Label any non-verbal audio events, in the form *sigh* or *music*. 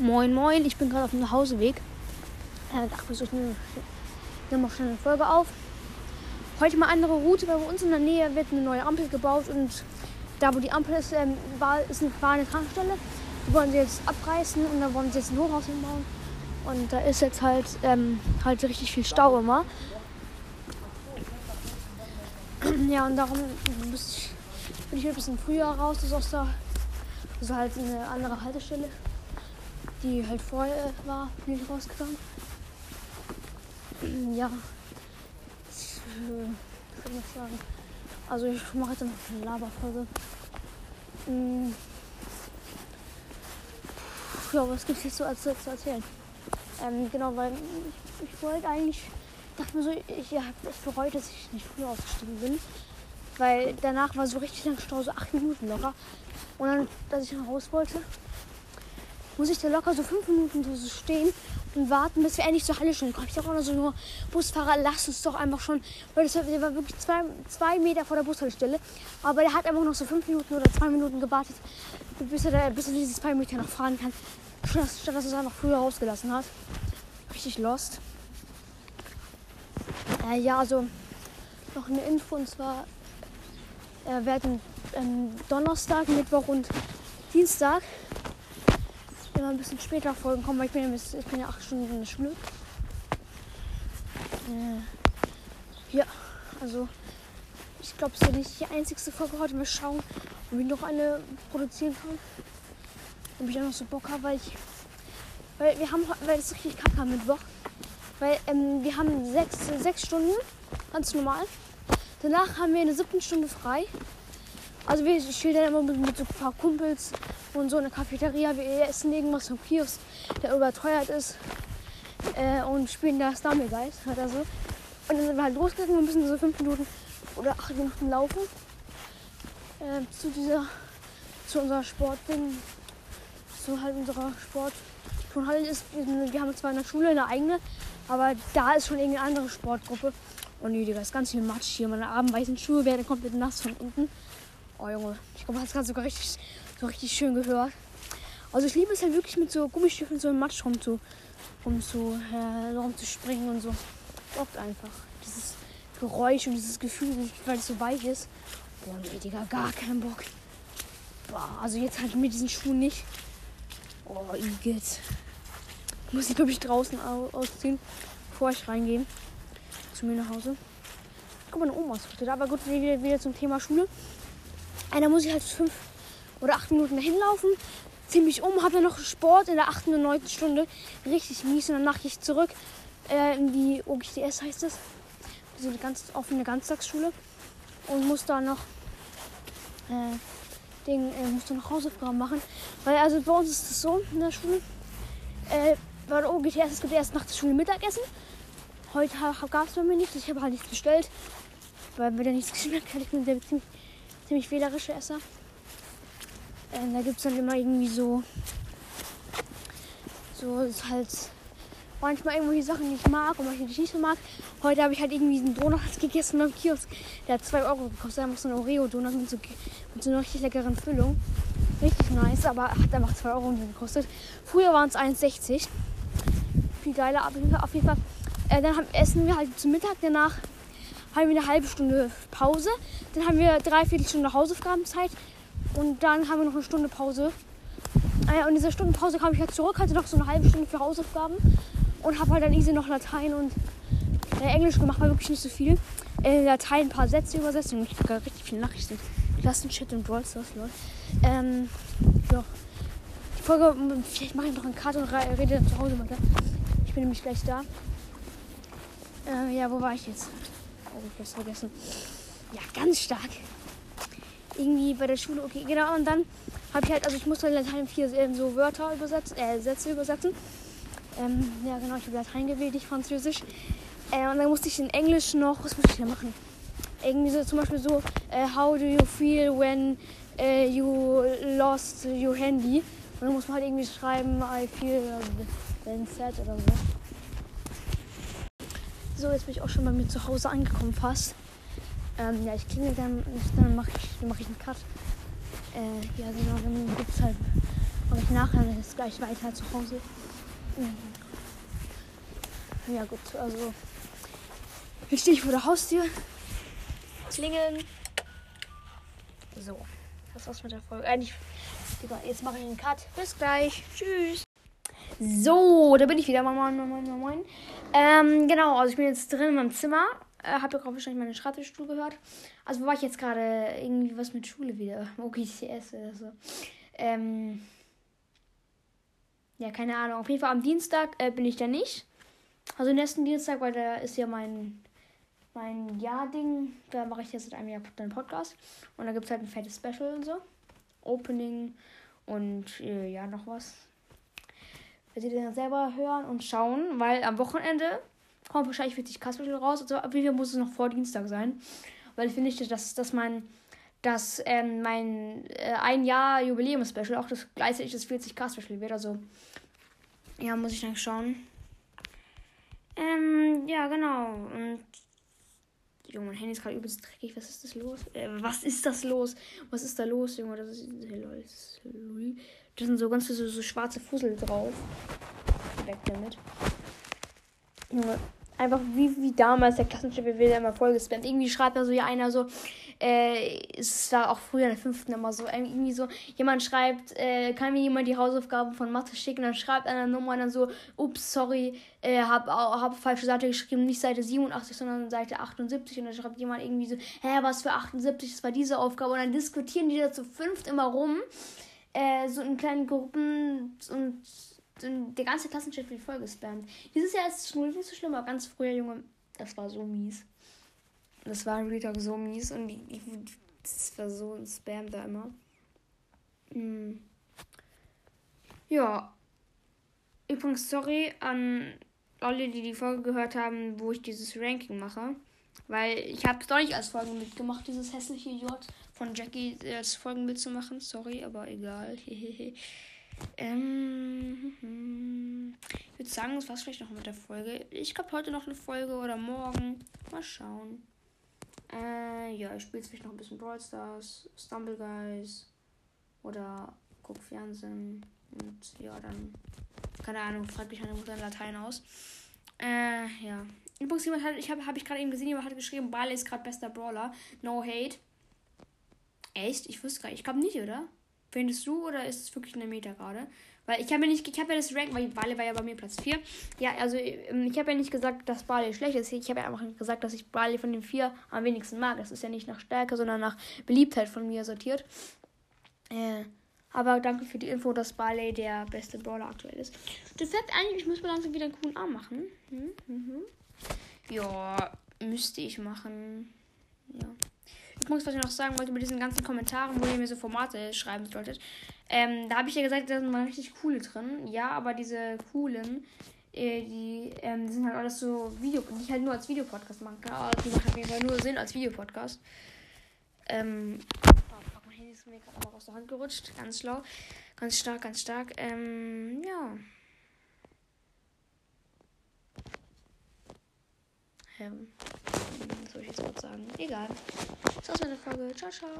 Moin Moin, ich bin gerade auf dem Nachhauseweg. Äh, ach, ich nehme nehm mal schnell eine Folge auf. Heute mal andere Route, weil bei uns in der Nähe wird eine neue Ampel gebaut und da wo die Ampel ist, ähm, war, ist eine, war eine Tankstelle. Die wollen sie jetzt abreißen und dann wollen sie jetzt ein Hochhaus hinbauen. Und da ist jetzt halt, ähm, halt richtig viel Stau immer. *clears throat* Ja, und darum bin ich ein bisschen früher raus. Das ist aus der, also halt eine andere Haltestelle die halt vorher war, bin ich rausgegangen. *clears throat* Ja. Ich, äh, soll ich sagen? Also ich mache jetzt noch eine Laberfolge. Hm. Ja, was gibt es jetzt so als, zu erzählen? Ähm, genau, weil ich, ich wollte eigentlich, dachte mir so, ich habe echt bereut, dass ich nicht früher ausgestiegen bin. Weil danach war so richtig lang Stau, so acht Minuten locker. Und dann, dass ich raus wollte, muss ich da locker so fünf Minuten so stehen und warten, bis wir endlich zur Halle stehen. Ich dachte auch noch so nur, Busfahrer, lass uns doch einfach schon, weil das der war wirklich zwei, zwei Meter vor der Bushaltestelle. Aber der hat einfach noch so fünf Minuten oder zwei Minuten gewartet, bis er, da, bis er diese zwei Meter noch fahren kann. Statt dass er es einfach früher rausgelassen hat. Richtig lost. Äh, ja, also noch eine Info und zwar äh, werden ähm, Donnerstag, Mittwoch und Dienstag immer ein bisschen später Folgen kommen, weil ich bin ja, ich bin ja acht Stunden in der Schule. Äh, ja, also ich glaube, es ist ja nicht die einzigste Folge heute. Mal schauen, ob ich noch eine produzieren kann. Ob ich auch noch so Bock habe, weil ich. Weil wir haben weil es richtig kacke am Mittwoch. Weil ähm, wir haben sechs, sechs Stunden, ganz normal. Danach haben wir eine siebten Stunde frei. Also wir spielen dann immer mit, mit so ein paar Kumpels und so eine Cafeteria. Wir essen irgendwas vom Kiosk, der überteuert ist. Äh, und spielen da Stumble Guys oder so. Und dann sind wir halt losgegangen und müssen so fünf Minuten oder acht Minuten laufen. Äh, zu dieser, zu unserer Sportding, zu halt unserer Sportturnhalle ist. Wir haben zwar in der Schule eine eigene, aber da ist schon irgendeine andere Sportgruppe. Und nee, Digga, ist ganz viel Matsch hier. Meine armen weißen Schuhe werden komplett nass von unten. Oh Junge, ich glaube, hat es gerade sogar richtig, so richtig schön gehört. Also ich liebe es halt wirklich mit so Gummistiefeln so im Matsch rum zu, rum zu, äh, rum zu springen und so. Bockt einfach. Dieses Geräusch und dieses Gefühl, weil es so weich ist. Boah, nee, Digga, gar keinen Bock. Boah, also jetzt halt mit diesen Schuhen nicht. Oh, Igitt. Muss ich, glaube ich, draußen ausziehen, bevor ich reingehe. Zu mir nach Hause. Guck mal, eine Oma ist da. Aber gut, wieder, wieder zum Thema Schule. Einer muss ich halt fünf oder acht Minuten dahin laufen. Ziemlich um, habe dann noch Sport in der achten und neunten Stunde. Richtig mies. Und danach gehe ich zurück äh, in die OGTS heißt es. So eine ganz offene Ganztagsschule. Und muss da noch äh, Ding, äh, muss da noch Hausaufgaben machen. Weil also bei uns ist es so in der Schule. Äh, bei der OGTS es gibt erst nach der Schule Mittagessen. Heute gab es bei mir nichts. Ich habe halt nichts bestellt. Weil mir da nichts *laughs* geschmeckt hat. Ich bin sehr ziemlich ziemlich wählerische Esser. Ähm, da gibt es dann immer irgendwie so, so ist halt manchmal irgendwelche Sachen, die ich mag und manche, die ich nicht so mag. Heute habe ich halt irgendwie einen Donut gegessen beim Kiosk. Der hat 2 Euro gekostet. Einfach so ein Oreo-Donut mit so, mit so einer richtig leckeren Füllung. Richtig nice, aber hat einfach 2 Euro gekostet. Früher waren es 1,60. Viel geiler, auf jeden Fall. Äh, dann haben, essen wir halt zum Mittag danach haben wir eine halbe Stunde Pause. Dann haben wir dreiviertel Stunde Hausaufgabenzeit. Und dann haben wir noch eine Stunde Pause. Ah und in dieser Stunde Pause kam ich halt zurück, hatte noch so eine halbe Stunde für Hausaufgaben. Und habe halt dann easy noch Latein und äh, Englisch gemacht, war wirklich nicht so viel. Äh, Latein ein paar Sätze übersetzt und ich kriege richtig viele Nachrichten. Klassenchat und Brawl Stars, Leute. Ähm, ja. Die Folge, vielleicht mache ich noch eine Karte und rede dann zu Hause weiter. Ich bin nämlich gleich da. Äh, ja, wo war ich jetzt? Oh, ich hab's vergessen. Ja, ganz stark. Irgendwie bei der Schule, okay, genau. Und dann habe ich halt, also ich musste in Latein vier ähm, so Wörter übersetzen, äh, Sätze übersetzen. Ähm, ja, genau, ich habe Latein gewählt, nicht Französisch. Äh, und dann musste ich in Englisch noch, was musste ich da machen? Irgendwie so zum Beispiel so, äh, how do you feel when uh, you lost your handy? Und dann muss man halt irgendwie schreiben, I feel then sad oder so. So, jetzt bin ich auch schon bei mir zu Hause angekommen fast. Ähm, ja, ich klingel dann, dann mache ich, mach ich einen Cut. Äh, ja, genau, dann gibt es halt mache ich nachher jetzt gleich weiter zu Hause. Mhm. Ja gut, also jetzt stehe ich vor der Haustür. Klingeln. So, das war's mit der Folge. Eigentlich, jetzt mache ich einen Cut. Bis gleich. Tschüss. So, da bin ich wieder. Moin, moin, moin, moin. Ähm, genau, also ich bin jetzt drin in meinem Zimmer. Äh, Habt ihr gerade wahrscheinlich meinen Schreibtischstuhl gehört? Also, wo war ich jetzt gerade? Irgendwie was mit Schule wieder. *laughs* OGCS oder so. Ähm, ja, keine Ahnung. Auf jeden Fall am Dienstag äh, bin ich da nicht. Also nächsten Dienstag, weil da ist ja mein, mein Jahr-Ding. Da mache ich jetzt seit einem Jahr einen Podcast. Und da gibt es halt ein fettes Special und so. Opening und äh, ja, noch was. Werdet ihr dann selber hören und schauen, weil am Wochenende kommt wahrscheinlich 40 K-Special raus. Also auf jeden Fall muss es noch vor Dienstag sein. Weil ich finde, dass, dass mein, dass, ähm, mein äh, ein Jahr Jubiläum-Special auch das gleichzeitig das 40 K-Special wird. Also ja, muss ich dann schauen. Ähm, ja, genau. Und. Junge, mein Handy ist gerade übelst dreckig. Was ist das los? Äh, was ist das los? Was ist da los, Junge? Das ist. Da sind so ganz so, so schwarze Fussel drauf. Weg damit. Junge, einfach wie, wie damals der Klassenchef, wir werden immer voll gespammt. Irgendwie schreibt da so ja einer so, äh, es war auch früher in der fünften immer so, irgendwie so, jemand schreibt, äh, kann mir jemand die Hausaufgaben von Mathe schicken, dann schreibt einer Nummer und dann so, ups, sorry, äh, hab, hab falsche Seite geschrieben, nicht Seite 87, sondern Seite 78 und dann schreibt jemand irgendwie so, hä, was für 78, das war diese Aufgabe. Und dann diskutieren die da zu fünft immer rum, äh, so in kleinen Gruppen und der ganze Klassenchat wird voll gespammt. Dieses Jahr ist es schon nicht so schlimm, aber ganz früher, Junge, das war so mies. Das war Real so mies und ich, das war so ein Spam da immer. Hm. Ja. Übrigens, sorry an alle, die die Folge gehört haben, wo ich dieses Ranking mache. Weil ich habe es doch nicht als Folgenbild gemacht, dieses hässliche J von Jackie als Folgenbild zu machen. Sorry, aber egal. *laughs* ähm, hm. ich würde sagen, das war's vielleicht noch mit der Folge. Ich glaube heute noch eine Folge oder morgen. Mal schauen. Äh, ja, ich spiele vielleicht noch ein bisschen Brawl Stars, Stumble Guys oder guck Fernsehen und ja, dann, keine Ahnung, fragt mich meine Mutter in Latein aus. Äh, ja. Übrigens, jemand hat, ich habe hab ich gerade eben gesehen, jemand hat geschrieben, Bale ist gerade bester Brawler. No hate. Echt? Ich wusste gar nicht. Ich glaube nicht, oder? Findest du oder ist es wirklich in der Meta gerade? Weil ich habe ja nicht, ich habe ja das Rank, weil Bale war ja bei mir Platz 4. Ja, also ähm, ich habe ja nicht gesagt, dass Bale schlecht ist. Ich habe ja einfach gesagt, dass ich Bale von den vier am wenigsten mag. Das ist ja nicht nach Stärke, sondern nach Beliebtheit von mir sortiert. Äh, aber danke für die Info, dass Barley der beste Brawler aktuell ist. Das sagt eigentlich, ich muss mal langsam wieder einen coolen Arm machen. Hm, mhm. Ja, müsste ich machen. Übrigens, was ich noch sagen wollte mit diesen ganzen Kommentaren, wo ihr mir so Formate schreiben solltet. Ähm, da habe ich ja gesagt, da sind mal richtig coole drin. Ja, aber diese coolen, äh, die, ähm, die sind halt alles so Video, die ich halt nur als Videopodcast machen kann. Aber die machen auf jeden Fall nur Sinn als Videopodcast. Ähm, oh, mein Handy ist mir gerade aber aus der Hand gerutscht. Ganz schlau. Ganz stark, ganz stark. Ähm, ja. Ähm, soll ich jetzt kurz sagen? Egal. Das war's mit der Folge. Ciao, ciao.